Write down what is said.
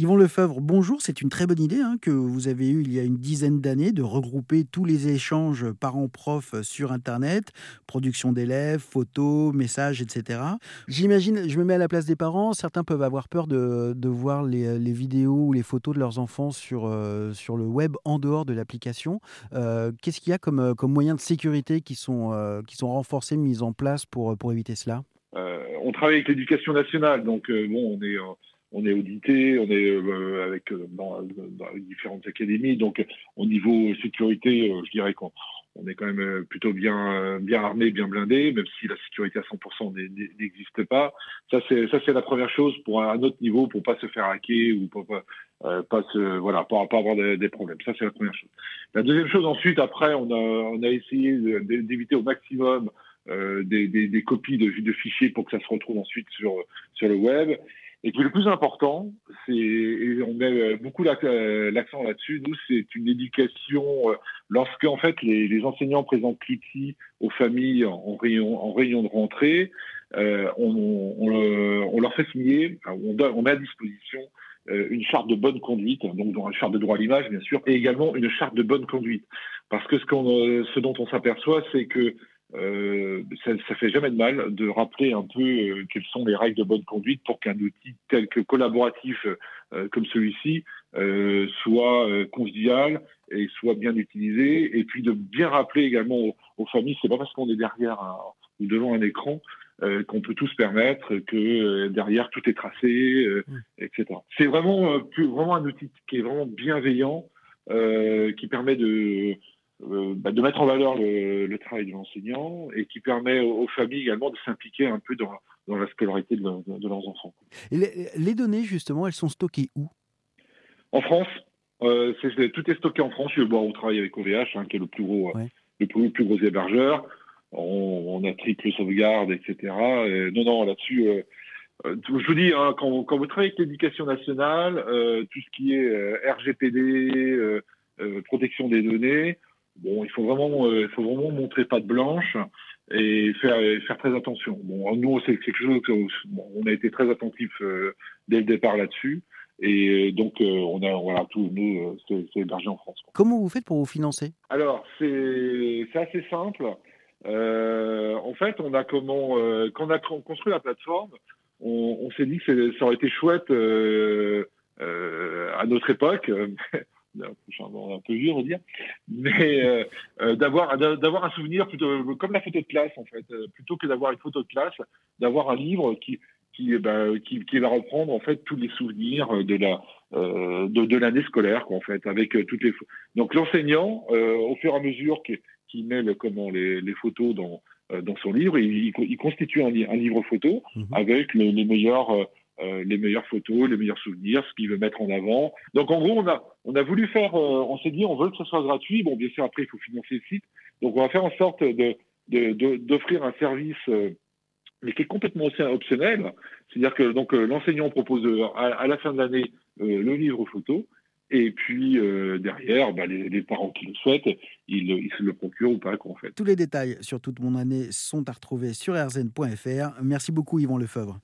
Yvon Lefebvre, bonjour. C'est une très bonne idée hein, que vous avez eue il y a une dizaine d'années de regrouper tous les échanges parents-prof sur Internet, production d'élèves, photos, messages, etc. J'imagine, je me mets à la place des parents, certains peuvent avoir peur de, voir les, vidéos ou les photos de leurs enfants sur, euh, sur le web en dehors de l'application. Euh, qu'est-ce qu'il y a comme, euh, comme moyens de sécurité qui sont, qui sont renforcés, mis en place pour, pour éviter cela? On travaille avec l'éducation nationale, donc bon, on est on est audité, on est euh, avec euh, dans, différentes académies. Donc, au niveau sécurité, euh, je dirais qu'on on est quand même plutôt bien bien armé, bien blindé, même si la sécurité à 100% n'existe pas. Ça c'est ça c'est la première chose pour un autre niveau, pour pas se faire hacker ou pour pas, pas se voilà pas, pas avoir des, problèmes. Ça c'est la première chose. La deuxième chose ensuite, après, on a on a essayé d'éviter au maximum des, des, copies de, de fichiers pour que ça se retrouve ensuite sur sur le web. Et puis le plus important, c'est, et on met beaucoup euh, l'accent là-dessus, nous, c'est une éducation, euh, lorsque en fait les, les enseignants présentent l'outil aux familles en réunion, en réunion de rentrée, euh, on, on, on, leur fait signer, on, on met à disposition euh, une charte de bonne conduite, donc une charte de droit à l'image bien sûr, et également une charte de bonne conduite. Parce que ce, qu'on, ce dont on s'aperçoit, c'est que euh, ça, ça fait jamais de mal de rappeler un peu euh, quelles sont les règles de bonne conduite pour qu'un outil tel que collaboratif euh, comme celui-ci euh, soit convivial et soit bien utilisé. Et puis de bien rappeler également aux, familles, c'est pas parce qu'on est derrière ou devant un écran qu'on peut tout se permettre, que derrière tout est tracé, mmh. etc. C'est vraiment, plus, vraiment un outil qui est vraiment bienveillant, qui permet de euh, bah, de mettre en valeur le, travail de l'enseignant et qui permet aux, familles également de s'impliquer un peu dans, la scolarité de, leurs enfants. les, données, justement, elles sont stockées où? En France. Euh, tout est stocké en France. Bon, on travaille avec OVH, hein, qui est le plus gros, euh, le plus, gros hébergeur. On, a triple sauvegarde, etc. non, non, là-dessus, je vous dis, hein, quand, quand, vous travaillez avec l'éducation nationale, tout ce qui est RGPD, protection des données, Bon, il faut vraiment, euh, il faut vraiment montrer pas de blanche et faire, faire très attention. Bon, nous, c'est quelque chose on a été très attentif euh, dès le départ là-dessus. Et euh, donc, on a, voilà, tout, nous, c'est hébergé en France. Comment vous faites pour vous financer? Alors, c'est assez simple. en fait, on a comment, quand on a construit la plateforme, on, on s'est dit que ça aurait été chouette à notre époque un peu vieux, on va dire, mais euh, euh, d'avoir d'avoir un souvenir plutôt comme la photo de classe en fait, euh, plutôt que d'avoir une photo de classe, d'avoir un livre qui qui, ben, qui, qui va reprendre en fait tous les souvenirs de la de, de l'année scolaire quoi, en fait, avec toutes les donc l'enseignant au fur et à mesure qu'il met comment les, les photos dans dans son livre, il, il constitue un, un, livre photo mmh avec les, les meilleurs euh, les meilleures photos, les meilleurs souvenirs, ce qu'il veut mettre en avant. Donc en gros, on a, on a voulu faire, euh, on s'est dit, on veut que ce soit gratuit. Bon, bien sûr, après, il faut financer le site. Donc on va faire en sorte de, d'offrir un service, euh, mais qui est complètement optionnel. C'est-à-dire que donc l'enseignant propose à, la fin de l'année le livre photo. Et puis derrière, bah, les, parents qui le souhaitent, ils, se le procurent ou pas. En fait. Tous les détails sur toute mon année sont à retrouver sur rzn.fr. Merci beaucoup Yvon Lefebvre.